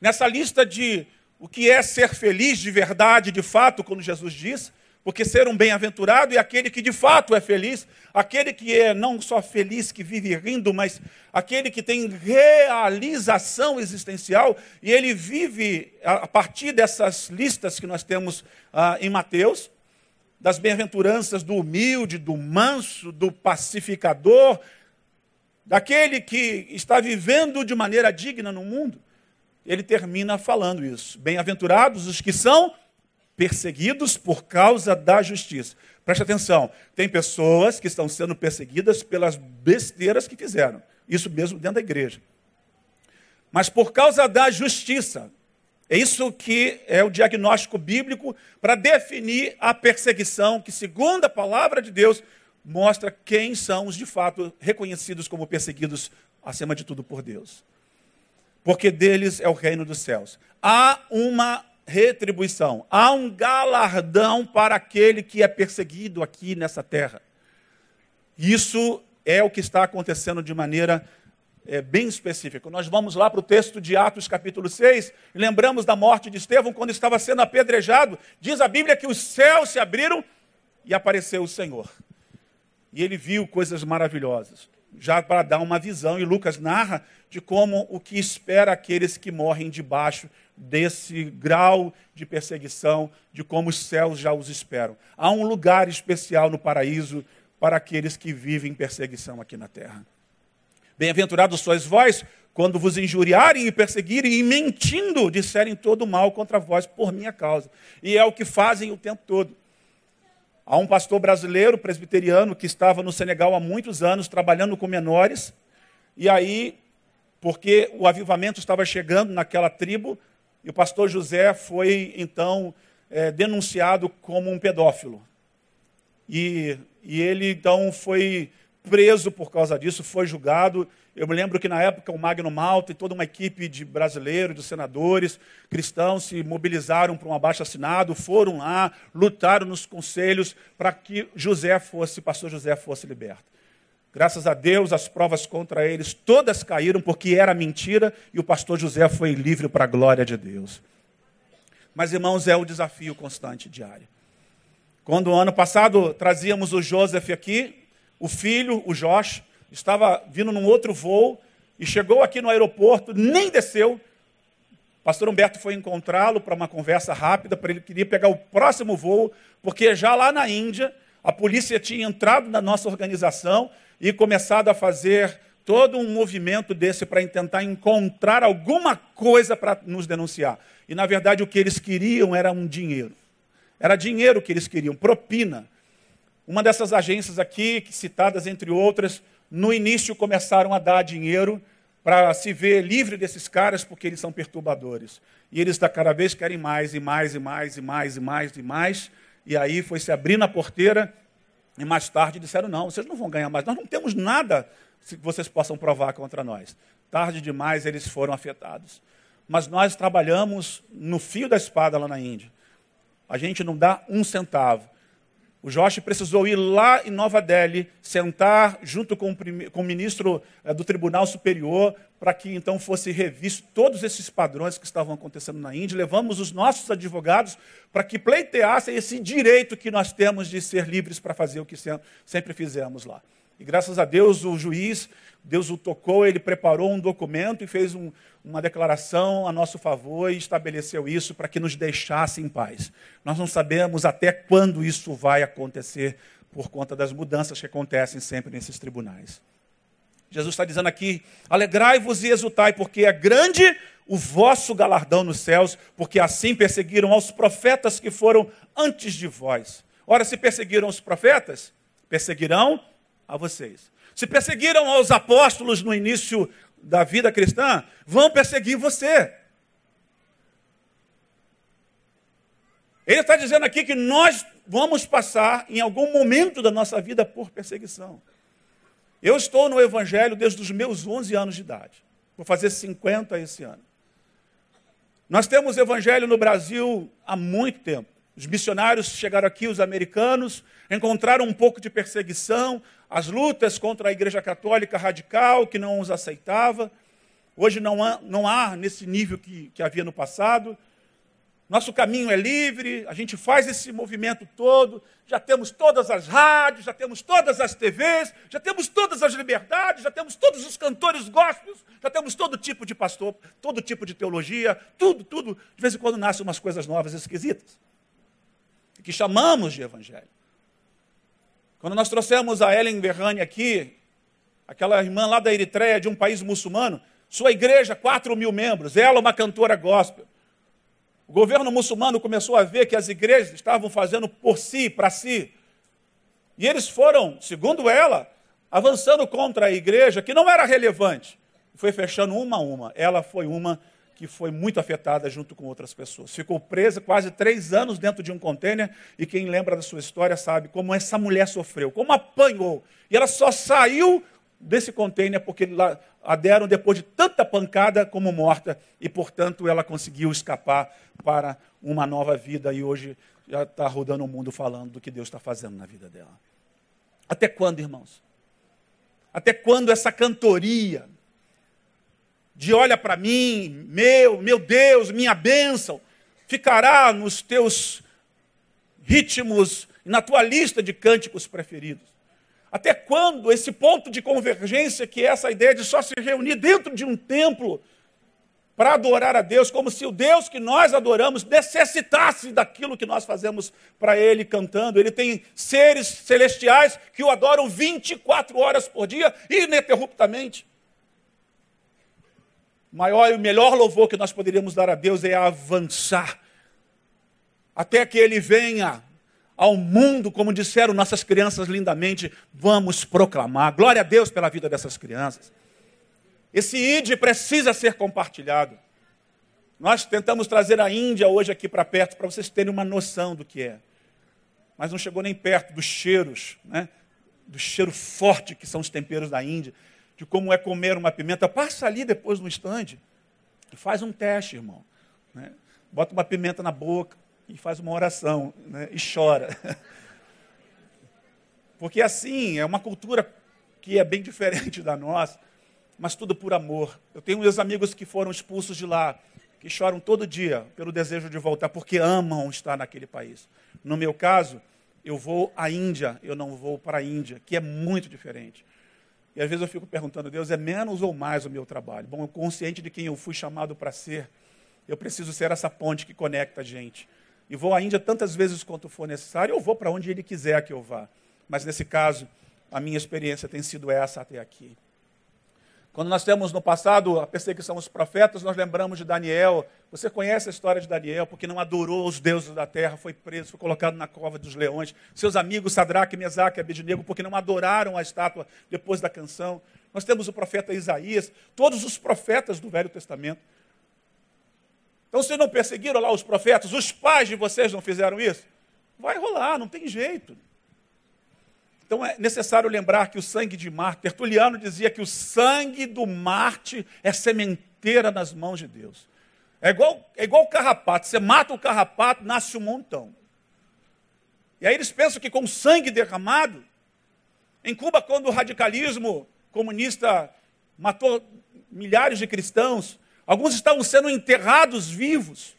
S1: nessa lista de o que é ser feliz de verdade, de fato, quando Jesus diz, porque ser um bem-aventurado é aquele que de fato é feliz, aquele que é não só feliz, que vive rindo, mas aquele que tem realização existencial, e ele vive a partir dessas listas que nós temos ah, em Mateus, das bem-aventuranças do humilde, do manso, do pacificador, daquele que está vivendo de maneira digna no mundo. Ele termina falando isso. Bem-aventurados os que são perseguidos por causa da justiça. Preste atenção, tem pessoas que estão sendo perseguidas pelas besteiras que fizeram. Isso mesmo dentro da igreja. Mas por causa da justiça. É isso que é o diagnóstico bíblico para definir a perseguição, que, segundo a palavra de Deus, mostra quem são os de fato reconhecidos como perseguidos, acima de tudo, por Deus. Porque deles é o reino dos céus. Há uma retribuição, há um galardão para aquele que é perseguido aqui nessa terra. Isso é o que está acontecendo de maneira é, bem específico. Nós vamos lá para o texto de Atos, capítulo 6, e lembramos da morte de Estevão quando estava sendo apedrejado. Diz a Bíblia que os céus se abriram e apareceu o Senhor. E ele viu coisas maravilhosas, já para dar uma visão, e Lucas narra de como o que espera aqueles que morrem debaixo desse grau de perseguição, de como os céus já os esperam. Há um lugar especial no paraíso para aqueles que vivem perseguição aqui na terra. Bem-aventurados sois vós quando vos injuriarem e perseguirem e mentindo disserem todo mal contra vós por minha causa. E é o que fazem o tempo todo. Há um pastor brasileiro, presbiteriano, que estava no Senegal há muitos anos trabalhando com menores, e aí, porque o avivamento estava chegando naquela tribo, e o pastor José foi então é, denunciado como um pedófilo. E, e ele então foi preso por causa disso, foi julgado. Eu me lembro que na época o Magno Malta e toda uma equipe de brasileiros, de senadores cristãos se mobilizaram para um abaixo assinado, foram lá, lutaram nos conselhos para que José fosse, pastor José fosse liberto. Graças a Deus, as provas contra eles todas caíram porque era mentira e o pastor José foi livre para a glória de Deus. Mas, irmãos, é o desafio constante diário. Quando ano passado trazíamos o Joseph aqui, o filho, o Josh, estava vindo num outro voo e chegou aqui no aeroporto, nem desceu. O pastor Humberto foi encontrá-lo para uma conversa rápida, para ele queria pegar o próximo voo, porque já lá na Índia, a polícia tinha entrado na nossa organização e começado a fazer todo um movimento desse para tentar encontrar alguma coisa para nos denunciar. E na verdade o que eles queriam era um dinheiro. Era dinheiro que eles queriam, propina. Uma dessas agências aqui, citadas entre outras, no início começaram a dar dinheiro para se ver livre desses caras, porque eles são perturbadores. E eles da cada vez querem mais e mais e mais e mais e mais e mais. E aí foi se abrindo a porteira e mais tarde disseram: não, vocês não vão ganhar mais. Nós não temos nada que vocês possam provar contra nós. Tarde demais eles foram afetados. Mas nós trabalhamos no fio da espada lá na Índia. A gente não dá um centavo. O Josh precisou ir lá em Nova Delhi, sentar junto com o, com o ministro eh, do Tribunal Superior, para que então fosse revisto todos esses padrões que estavam acontecendo na Índia. Levamos os nossos advogados para que pleiteassem esse direito que nós temos de ser livres para fazer o que sempre fizemos lá. E graças a Deus, o juiz, Deus o tocou, ele preparou um documento e fez um, uma declaração a nosso favor e estabeleceu isso para que nos deixasse em paz. Nós não sabemos até quando isso vai acontecer por conta das mudanças que acontecem sempre nesses tribunais. Jesus está dizendo aqui: alegrai-vos e exultai, porque é grande o vosso galardão nos céus, porque assim perseguiram aos profetas que foram antes de vós. Ora, se perseguiram os profetas, perseguirão a vocês. Se perseguiram aos apóstolos no início da vida cristã, vão perseguir você. Ele está dizendo aqui que nós vamos passar em algum momento da nossa vida por perseguição. Eu estou no Evangelho desde os meus 11 anos de idade. Vou fazer 50 esse ano. Nós temos Evangelho no Brasil há muito tempo. Os missionários chegaram aqui, os americanos, encontraram um pouco de perseguição, as lutas contra a Igreja Católica radical, que não os aceitava. Hoje não há, não há nesse nível que, que havia no passado. Nosso caminho é livre, a gente faz esse movimento todo, já temos todas as rádios, já temos todas as TVs, já temos todas as liberdades, já temos todos os cantores gospels, já temos todo tipo de pastor, todo tipo de teologia, tudo, tudo. De vez em quando nascem umas coisas novas esquisitas que chamamos de evangelho. Quando nós trouxemos a Ellen Berrani aqui, aquela irmã lá da Eritreia, de um país muçulmano, sua igreja, 4 mil membros, ela uma cantora gospel. O governo muçulmano começou a ver que as igrejas estavam fazendo por si, para si. E eles foram, segundo ela, avançando contra a igreja, que não era relevante. Foi fechando uma a uma. Ela foi uma que foi muito afetada junto com outras pessoas. Ficou presa quase três anos dentro de um contêiner e quem lembra da sua história sabe como essa mulher sofreu, como apanhou. E ela só saiu desse contêiner porque a deram depois de tanta pancada como morta e, portanto, ela conseguiu escapar para uma nova vida e hoje já está rodando o mundo falando do que Deus está fazendo na vida dela. Até quando, irmãos? Até quando essa cantoria de olha para mim, meu, meu Deus, minha bênção, ficará nos teus ritmos, na tua lista de cânticos preferidos? Até quando esse ponto de convergência, que é essa ideia de só se reunir dentro de um templo para adorar a Deus, como se o Deus que nós adoramos necessitasse daquilo que nós fazemos para Ele cantando. Ele tem seres celestiais que o adoram 24 horas por dia, ininterruptamente. Maior e o melhor louvor que nós poderíamos dar a Deus é avançar até que Ele venha ao mundo, como disseram nossas crianças lindamente, vamos proclamar. Glória a Deus pela vida dessas crianças. Esse ID precisa ser compartilhado. Nós tentamos trazer a Índia hoje aqui para perto, para vocês terem uma noção do que é. Mas não chegou nem perto dos cheiros, né? do cheiro forte que são os temperos da Índia, de como é comer uma pimenta. Passa ali depois no estande e faz um teste, irmão. Né? Bota uma pimenta na boca, e faz uma oração né, e chora. (laughs) Porque assim, é uma cultura que é bem diferente da nossa, mas tudo por amor. Eu tenho meus amigos que foram expulsos de lá, que choram todo dia pelo desejo de voltar, porque amam estar naquele país. No meu caso, eu vou à Índia, eu não vou para a Índia, que é muito diferente. E às vezes eu fico perguntando, Deus, é menos ou mais o meu trabalho? Bom, eu consciente de quem eu fui chamado para ser, eu preciso ser essa ponte que conecta a gente e vou à Índia tantas vezes quanto for necessário, ou vou para onde ele quiser que eu vá. Mas nesse caso, a minha experiência tem sido essa até aqui. Quando nós temos no passado a perseguição aos profetas, nós lembramos de Daniel. Você conhece a história de Daniel, porque não adorou os deuses da terra, foi preso, foi colocado na cova dos leões. Seus amigos Sadraque, Mesaque e Abednego, porque não adoraram a estátua depois da canção. Nós temos o profeta Isaías, todos os profetas do Velho Testamento. Então, se não perseguiram lá os profetas, os pais de vocês não fizeram isso? Vai rolar, não tem jeito. Então é necessário lembrar que o sangue de Marte, Tertuliano dizia que o sangue do Marte é sementeira nas mãos de Deus. É igual, é igual o carrapato, você mata o carrapato, nasce um montão. E aí eles pensam que com sangue derramado, em Cuba, quando o radicalismo comunista matou milhares de cristãos, Alguns estavam sendo enterrados vivos.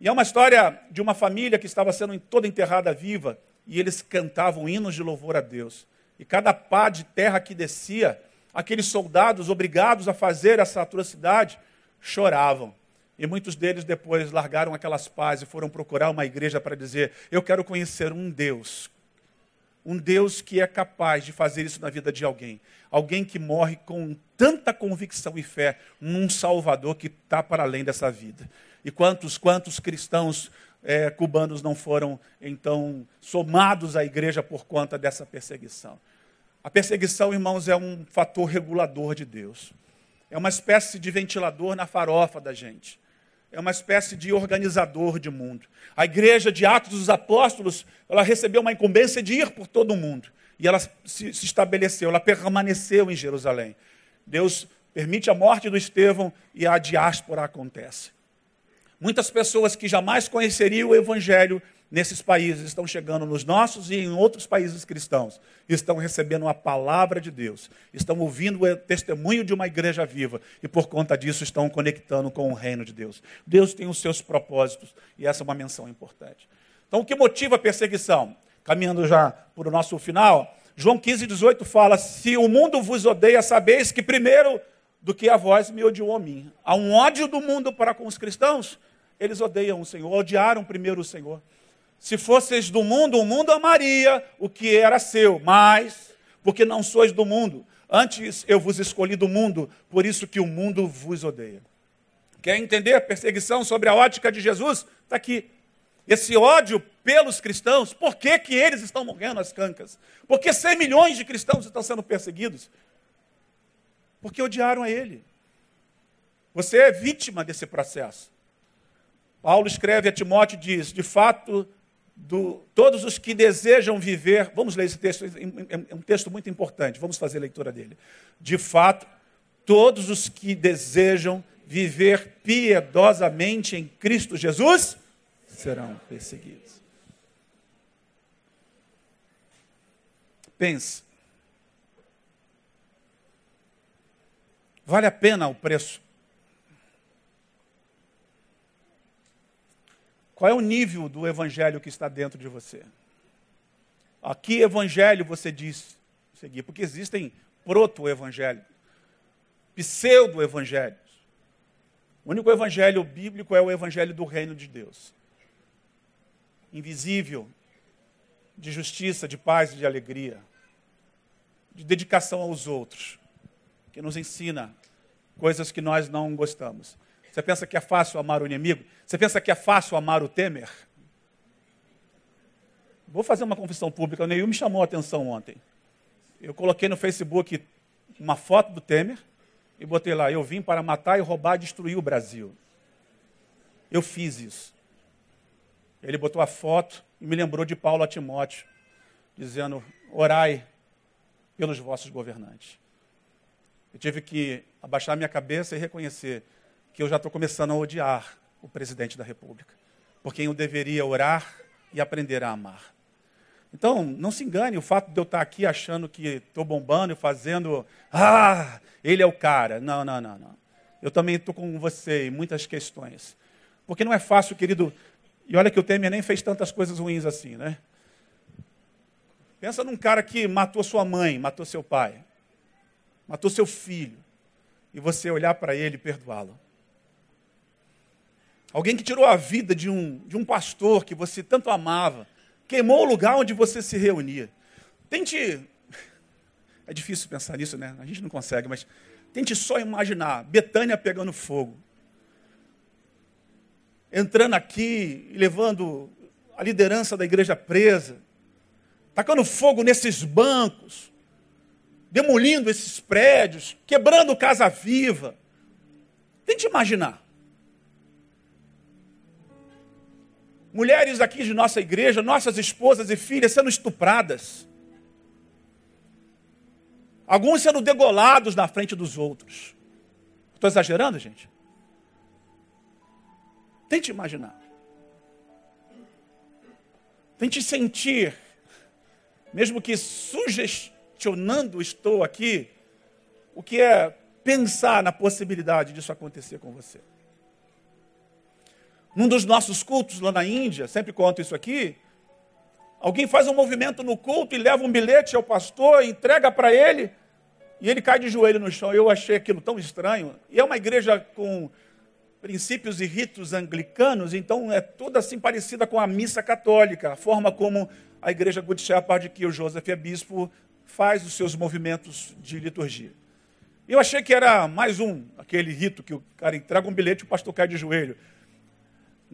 S1: E é uma história de uma família que estava sendo toda enterrada viva e eles cantavam hinos de louvor a Deus. E cada pá de terra que descia, aqueles soldados obrigados a fazer essa atrocidade choravam. E muitos deles depois largaram aquelas pás e foram procurar uma igreja para dizer: Eu quero conhecer um Deus. Um Deus que é capaz de fazer isso na vida de alguém alguém que morre com tanta convicção e fé num Salvador que está para além dessa vida. E quantos, quantos cristãos é, cubanos não foram, então, somados à igreja por conta dessa perseguição? A perseguição, irmãos, é um fator regulador de Deus. É uma espécie de ventilador na farofa da gente. É uma espécie de organizador de mundo. A igreja de Atos dos Apóstolos, ela recebeu uma incumbência de ir por todo o mundo e ela se, se estabeleceu, ela permaneceu em Jerusalém. Deus permite a morte do Estevão e a diáspora acontece. Muitas pessoas que jamais conheceriam o Evangelho nesses países estão chegando nos nossos e em outros países cristãos, estão recebendo a palavra de Deus, estão ouvindo o testemunho de uma igreja viva e por conta disso estão conectando com o reino de Deus. Deus tem os seus propósitos e essa é uma menção importante. Então, o que motiva a perseguição? caminhando já para o nosso final, João 15, 18 fala: Se o mundo vos odeia, sabeis que primeiro do que a vós me odiou a mim. Há um ódio do mundo para com os cristãos, eles odeiam o Senhor, odiaram primeiro o Senhor. Se fosseis do mundo, o mundo amaria o que era seu, mas porque não sois do mundo, antes eu vos escolhi do mundo, por isso que o mundo vos odeia. Quer entender a perseguição sobre a ótica de Jesus? Está aqui. Esse ódio pelos cristãos, por que, que eles estão morrendo às cancas? Por que 100 milhões de cristãos estão sendo perseguidos? Porque odiaram a ele. Você é vítima desse processo. Paulo escreve a Timóteo e diz: de fato, do, todos os que desejam viver, vamos ler esse texto, é um texto muito importante, vamos fazer a leitura dele. De fato, todos os que desejam viver piedosamente em Cristo Jesus serão perseguidos. Pense. Vale a pena o preço? Qual é o nível do evangelho que está dentro de você? A que evangelho você diz seguir? Porque existem proto-evangelhos, pseudo-evangelhos. O único evangelho bíblico é o evangelho do reino de Deus. Invisível, de justiça, de paz e de alegria, de dedicação aos outros, que nos ensina coisas que nós não gostamos. Você pensa que é fácil amar o inimigo? Você pensa que é fácil amar o Temer? Vou fazer uma confissão pública. O Neil me chamou a atenção ontem. Eu coloquei no Facebook uma foto do Temer e botei lá: Eu vim para matar e roubar, destruir o Brasil. Eu fiz isso. Ele botou a foto e me lembrou de Paulo a Timóteo, dizendo: Orai pelos vossos governantes. Eu tive que abaixar minha cabeça e reconhecer que eu já estou começando a odiar o presidente da República, por quem eu deveria orar e aprender a amar. Então, não se engane, o fato de eu estar aqui achando que estou bombando e fazendo, ah, ele é o cara. Não, não, não, não. Eu também estou com você em muitas questões. Porque não é fácil, querido. E olha que o Temer nem fez tantas coisas ruins assim, né? Pensa num cara que matou sua mãe, matou seu pai, matou seu filho, e você olhar para ele e perdoá-lo. Alguém que tirou a vida de um, de um pastor que você tanto amava, queimou o lugar onde você se reunia. Tente. (laughs) É difícil pensar nisso, né? A gente não consegue, mas tente só imaginar Betânia pegando fogo. Entrando aqui levando a liderança da igreja presa, tacando fogo nesses bancos, demolindo esses prédios, quebrando casa viva. Tente imaginar. Mulheres aqui de nossa igreja, nossas esposas e filhas sendo estupradas. Alguns sendo degolados na frente dos outros. Estou exagerando, gente? Tente imaginar. Tente sentir, mesmo que sugestionando estou aqui, o que é pensar na possibilidade disso acontecer com você. Num dos nossos cultos lá na Índia, sempre conto isso aqui, alguém faz um movimento no culto e leva um bilhete ao pastor, entrega para ele, e ele cai de joelho no chão. Eu achei aquilo tão estranho. E é uma igreja com princípios e ritos anglicanos, então é toda assim parecida com a missa católica, a forma como a igreja Good Shepherd, que o Joseph é bispo, faz os seus movimentos de liturgia. Eu achei que era mais um, aquele rito que o cara entrega um bilhete e o pastor cai de joelho.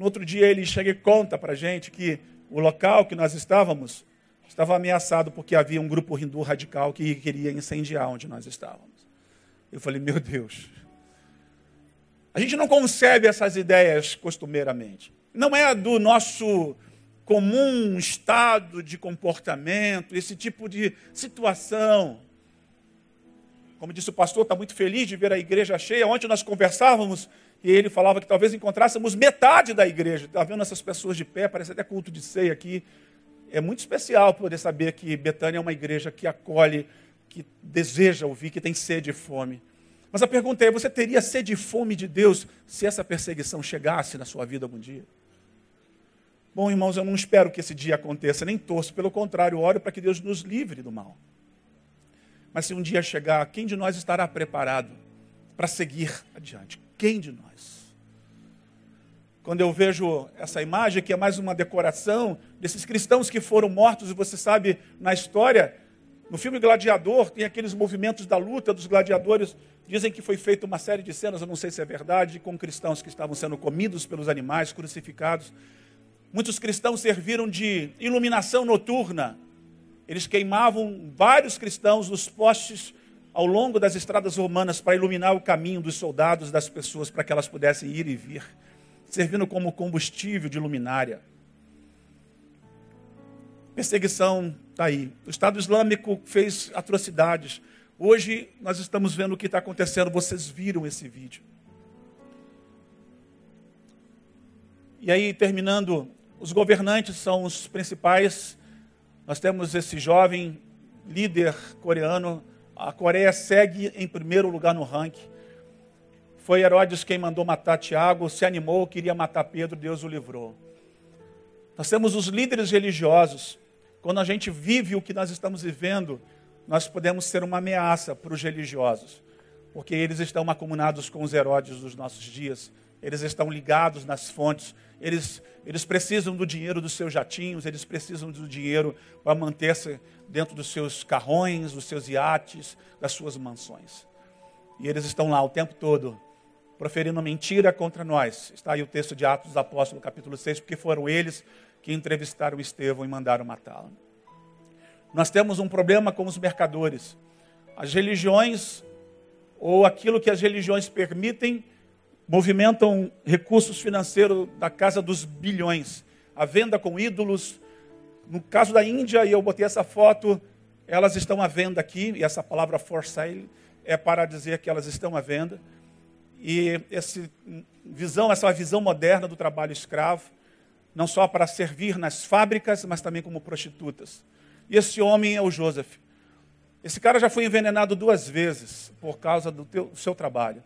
S1: No outro dia ele chega e conta para a gente que o local que nós estávamos estava ameaçado porque havia um grupo hindu radical que queria incendiar onde nós estávamos. Eu falei, meu Deus. A gente não concebe essas ideias costumeiramente. Não é do nosso comum estado de comportamento, esse tipo de situação. Como disse o pastor, está muito feliz de ver a igreja cheia. Ontem nós conversávamos e ele falava que talvez encontrássemos metade da igreja. Está vendo essas pessoas de pé, parece até culto de ceia aqui. É muito especial poder saber que Betânia é uma igreja que acolhe, que deseja ouvir, que tem sede e fome. Mas a pergunta é: você teria sede e fome de Deus se essa perseguição chegasse na sua vida algum dia? Bom, irmãos, eu não espero que esse dia aconteça, nem torço, pelo contrário, oro para que Deus nos livre do mal. Mas se um dia chegar, quem de nós estará preparado para seguir adiante? Quem de nós? Quando eu vejo essa imagem, que é mais uma decoração desses cristãos que foram mortos, e você sabe, na história, no filme Gladiador, tem aqueles movimentos da luta dos gladiadores. Dizem que foi feita uma série de cenas, eu não sei se é verdade, com cristãos que estavam sendo comidos pelos animais, crucificados. Muitos cristãos serviram de iluminação noturna. Eles queimavam vários cristãos nos postes ao longo das estradas romanas para iluminar o caminho dos soldados, das pessoas, para que elas pudessem ir e vir servindo como combustível de luminária. Perseguição está aí. O Estado Islâmico fez atrocidades. Hoje nós estamos vendo o que está acontecendo. Vocês viram esse vídeo. E aí, terminando, os governantes são os principais. Nós temos esse jovem líder coreano. A Coreia segue em primeiro lugar no ranking. Foi Herodes quem mandou matar Tiago, se animou, queria matar Pedro, Deus o livrou. Nós temos os líderes religiosos. Quando a gente vive o que nós estamos vivendo, nós podemos ser uma ameaça para os religiosos, porque eles estão acumulados com os Herodes dos nossos dias, eles estão ligados nas fontes, eles, eles precisam do dinheiro dos seus jatinhos, eles precisam do dinheiro para manter-se dentro dos seus carrões, dos seus iates, das suas mansões. E eles estão lá o tempo todo proferindo mentira contra nós. Está aí o texto de Atos dos Apóstolos, capítulo 6, porque foram eles que entrevistaram Estevão e mandaram matá-lo. Nós temos um problema com os mercadores. As religiões, ou aquilo que as religiões permitem, movimentam recursos financeiros da casa dos bilhões. A venda com ídolos. No caso da Índia, e eu botei essa foto, elas estão à venda aqui, e essa palavra for sale é para dizer que elas estão à venda. E esse visão, essa visão moderna do trabalho escravo, não só para servir nas fábricas, mas também como prostitutas. E esse homem é o Joseph. Esse cara já foi envenenado duas vezes por causa do, teu, do seu trabalho.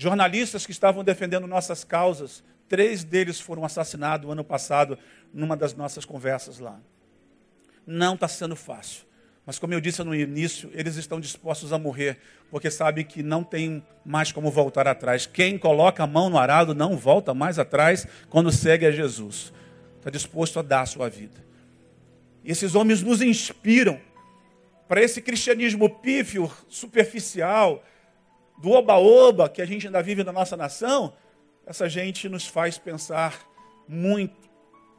S1: Jornalistas que estavam defendendo nossas causas, três deles foram assassinados ano passado numa das nossas conversas lá. Não está sendo fácil. Mas como eu disse no início, eles estão dispostos a morrer, porque sabem que não tem mais como voltar atrás. Quem coloca a mão no arado não volta mais atrás quando segue a Jesus. Está disposto a dar a sua vida. E esses homens nos inspiram para esse cristianismo pífio, superficial, do oba-oba que a gente ainda vive na nossa nação. Essa gente nos faz pensar muito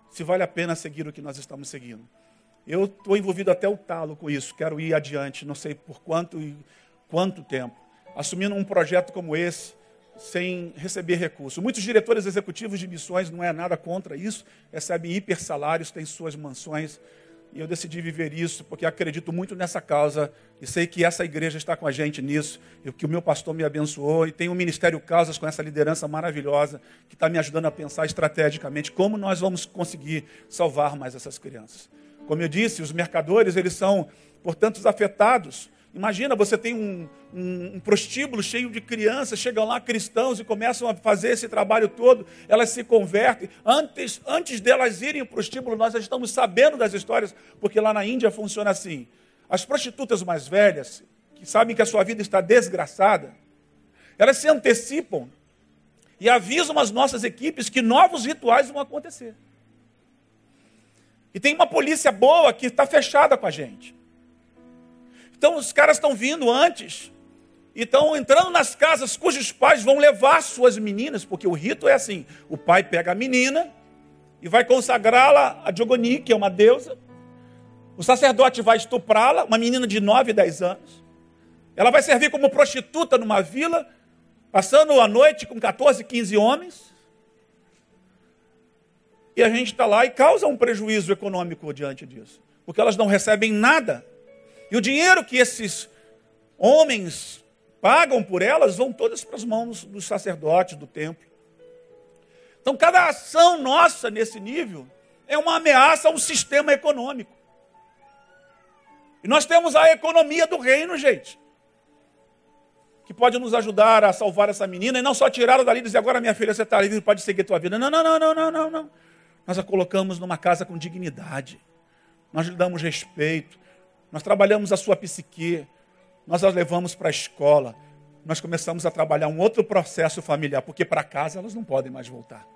S1: se vale a pena seguir o que nós estamos seguindo. Eu estou envolvido até o talo com isso, quero ir adiante, não sei por quanto e quanto tempo, assumindo um projeto como esse, sem receber recurso. Muitos diretores executivos de missões, não é nada contra isso, recebem hiper salários, têm suas mansões, e eu decidi viver isso, porque acredito muito nessa causa, e sei que essa igreja está com a gente nisso, e que o meu pastor me abençoou, e tem o um Ministério Causas com essa liderança maravilhosa, que está me ajudando a pensar estrategicamente como nós vamos conseguir salvar mais essas crianças. Como eu disse, os mercadores, eles são, portanto, afetados. Imagina, você tem um, um, um, prostíbulo cheio de crianças, chegam lá cristãos e começam a fazer esse trabalho todo, elas se convertem. Antes, antes delas irem para o prostíbulo, nós já estamos sabendo das histórias, porque lá na Índia funciona assim. As prostitutas mais velhas, que sabem que a sua vida está desgraçada, elas se antecipam e avisam as nossas equipes que novos rituais vão acontecer. E tem uma polícia boa que está fechada com a gente. Então os caras estão vindo antes e estão entrando nas casas cujos pais vão levar suas meninas, porque o rito é assim: o pai pega a menina e vai consagrá-la a Diogoni, que é uma deusa. O sacerdote vai estuprá-la, uma menina de 9, 10 anos. Ela vai servir como prostituta numa vila, passando a noite com 14, 15 homens e a gente está lá e causa um prejuízo econômico diante disso, porque elas não recebem nada. E o dinheiro que esses homens pagam por elas vão todas para as mãos dos sacerdotes do templo. Então, cada ação nossa nesse nível é uma ameaça ao sistema econômico. E nós temos a economia do reino, gente, que pode nos ajudar a salvar essa menina e não só tirá-la dali e dizer agora minha filha você está livre, pode seguir a tua vida. Não, não, não, não, não, não, não nós a colocamos numa casa com dignidade, nós lhe damos respeito, nós trabalhamos a sua psique, nós a levamos para a escola, nós começamos a trabalhar um outro processo familiar, porque para casa elas não podem mais voltar.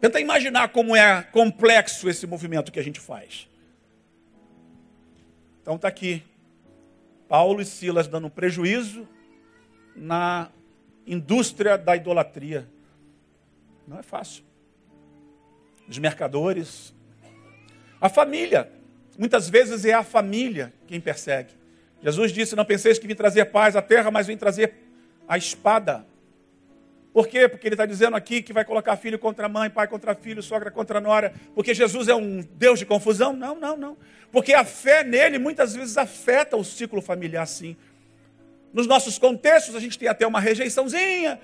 S1: Tenta imaginar como é complexo esse movimento que a gente faz. Então está aqui. Paulo e Silas dando prejuízo na indústria da idolatria. Não é fácil. Os mercadores. A família. Muitas vezes é a família quem persegue. Jesus disse: Não penseis que vim trazer paz à terra, mas vim trazer a espada. Por quê? Porque ele está dizendo aqui que vai colocar filho contra mãe, pai contra filho, sogra contra nora. Porque Jesus é um Deus de confusão? Não, não, não. Porque a fé nele muitas vezes afeta o ciclo familiar, sim. Nos nossos contextos, a gente tem até uma rejeiçãozinha,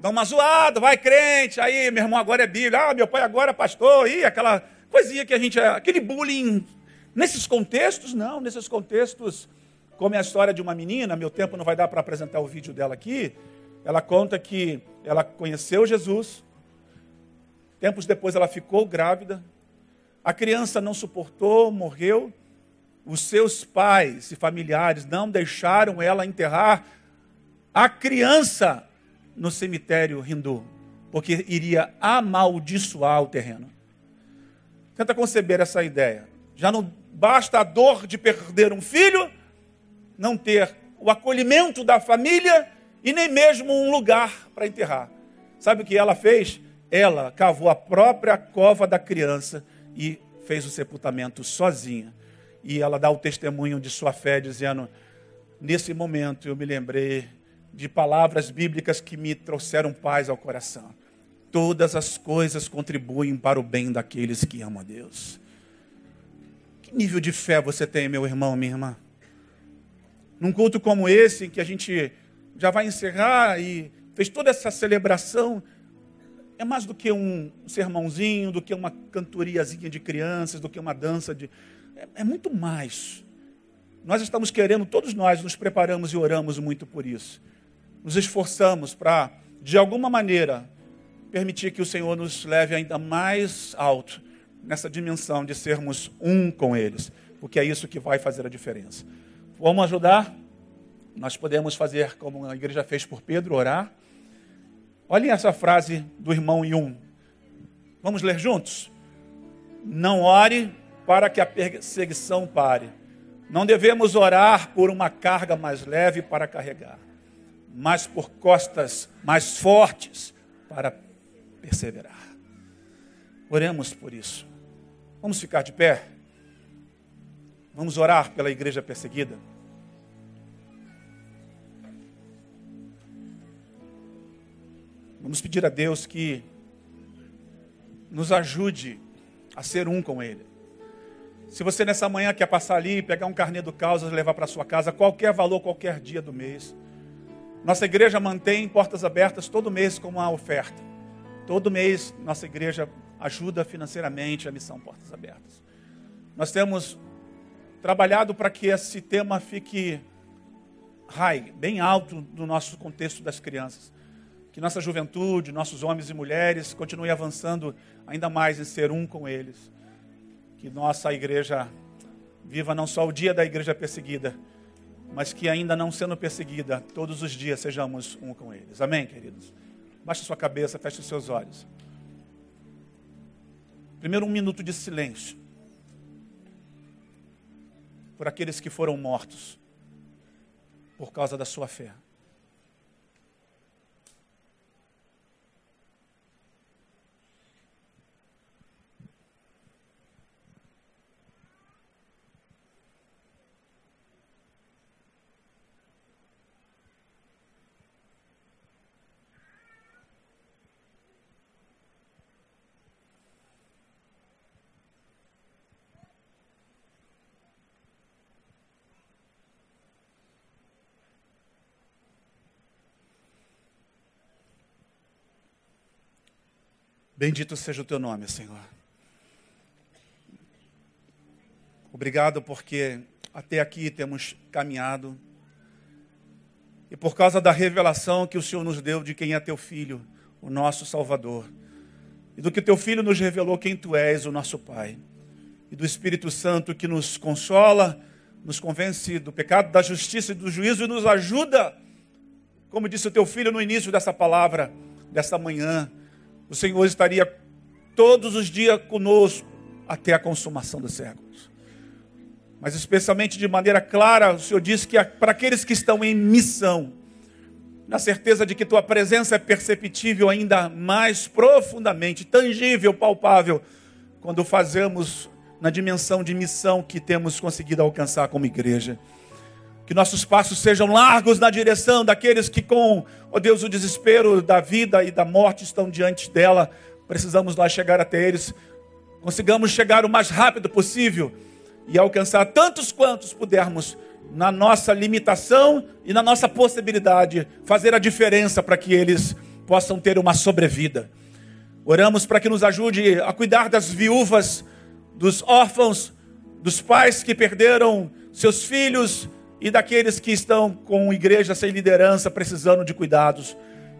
S1: dá uma zoada, vai crente, aí meu irmão agora é bíblia, ah, meu pai agora é pastor, e aquela coisinha que a gente, aquele bullying. Nesses contextos, não, nesses contextos, como é a história de uma menina, meu tempo não vai dar para apresentar o vídeo dela aqui. Ela conta que ela conheceu Jesus, tempos depois ela ficou grávida, a criança não suportou, morreu. Os seus pais e familiares não deixaram ela enterrar a criança no cemitério hindu, porque iria amaldiçoar o terreno. Tenta conceber essa ideia. Já não basta a dor de perder um filho, não ter o acolhimento da família e nem mesmo um lugar para enterrar. Sabe o que ela fez? Ela cavou a própria cova da criança e fez o sepultamento sozinha. E ela dá o testemunho de sua fé, dizendo: Nesse momento eu me lembrei de palavras bíblicas que me trouxeram paz ao coração. Todas as coisas contribuem para o bem daqueles que amam a Deus. Que nível de fé você tem, meu irmão, minha irmã? Num culto como esse, em que a gente já vai encerrar e fez toda essa celebração, é mais do que um sermãozinho, do que uma cantoriazinha de crianças, do que uma dança de. É, é muito mais. Nós estamos querendo, todos nós nos preparamos e oramos muito por isso. Nos esforçamos para, de alguma maneira, permitir que o Senhor nos leve ainda mais alto nessa dimensão de sermos um com eles, porque é isso que vai fazer a diferença. Vamos ajudar? Nós podemos fazer como a igreja fez por Pedro, orar. Olhem essa frase do irmão Yun. Vamos ler juntos? Não ore para que a perseguição pare. Não devemos orar por uma carga mais leve para carregar, mas por costas mais fortes para perseverar. Oremos por isso. Vamos ficar de pé? Vamos orar pela igreja perseguida? Vamos pedir a Deus que nos ajude a ser um com Ele. Se você nessa manhã quer passar ali, pegar um carnê do Causas e levar para sua casa, qualquer valor, qualquer dia do mês. Nossa igreja mantém portas abertas todo mês com uma oferta. Todo mês nossa igreja ajuda financeiramente a missão Portas Abertas. Nós temos trabalhado para que esse tema fique high, bem alto no nosso contexto das crianças que nossa juventude, nossos homens e mulheres continuem avançando ainda mais em ser um com eles. Que nossa igreja viva não só o dia da igreja perseguida, mas que ainda não sendo perseguida, todos os dias sejamos um com eles. Amém, queridos? Baixe sua cabeça, feche os seus olhos. Primeiro, um minuto de silêncio por aqueles que foram mortos por causa da sua fé. Bendito seja o teu nome, Senhor. Obrigado porque até aqui temos caminhado. E por causa da revelação que o Senhor nos deu de quem é teu filho, o nosso Salvador. E do que teu filho nos revelou quem tu és, o nosso Pai. E do Espírito Santo que nos consola, nos convence do pecado, da justiça e do juízo e nos ajuda, como disse o teu filho no início dessa palavra, dessa manhã o Senhor estaria todos os dias conosco até a consumação dos séculos. Mas especialmente de maneira clara, o Senhor disse que para aqueles que estão em missão, na certeza de que tua presença é perceptível ainda mais profundamente, tangível, palpável, quando fazemos na dimensão de missão que temos conseguido alcançar como igreja. Que nossos passos sejam largos na direção daqueles que, com, ó oh Deus, o desespero da vida e da morte estão diante dela. Precisamos lá chegar até eles. Consigamos chegar o mais rápido possível e alcançar tantos quantos pudermos, na nossa limitação e na nossa possibilidade, fazer a diferença para que eles possam ter uma sobrevida. Oramos para que nos ajude a cuidar das viúvas, dos órfãos, dos pais que perderam seus filhos e daqueles que estão com igreja sem liderança, precisando de cuidados.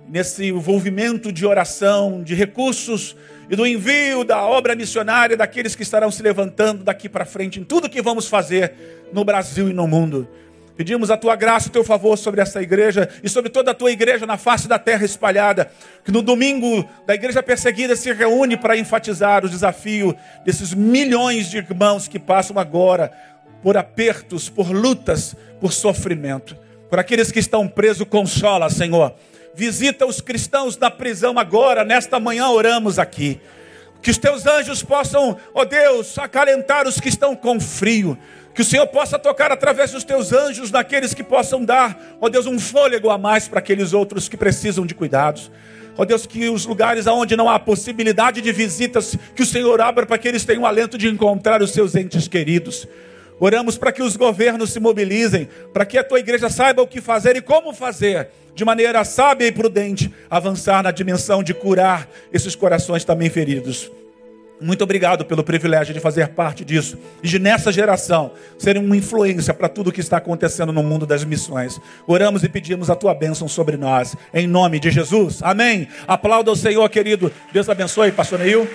S1: Nesse envolvimento de oração, de recursos e do envio da obra missionária daqueles que estarão se levantando daqui para frente em tudo que vamos fazer no Brasil e no mundo. Pedimos a tua graça, o teu favor sobre essa igreja e sobre toda a tua igreja na face da terra espalhada. Que no domingo da igreja perseguida se reúne para enfatizar o desafio desses milhões de irmãos que passam agora por apertos, por lutas, por sofrimento. Por aqueles que estão presos, consola, Senhor. Visita os cristãos na prisão agora, nesta manhã oramos aqui. Que os teus anjos possam, ó oh Deus, acalentar os que estão com frio que o Senhor possa tocar através dos teus anjos naqueles que possam dar, ó Deus, um fôlego a mais para aqueles outros que precisam de cuidados. Ó Deus, que os lugares onde não há possibilidade de visitas, que o Senhor abra para que eles tenham o alento de encontrar os seus entes queridos. Oramos para que os governos se mobilizem, para que a tua igreja saiba o que fazer e como fazer, de maneira sábia e prudente, avançar na dimensão de curar esses corações também feridos. Muito obrigado pelo privilégio de fazer parte disso e de nessa geração ser uma influência para tudo o que está acontecendo no mundo das missões. Oramos e pedimos a tua bênção sobre nós, em nome de Jesus. Amém. Aplauda o Senhor, querido. Deus abençoe, pastor Neil.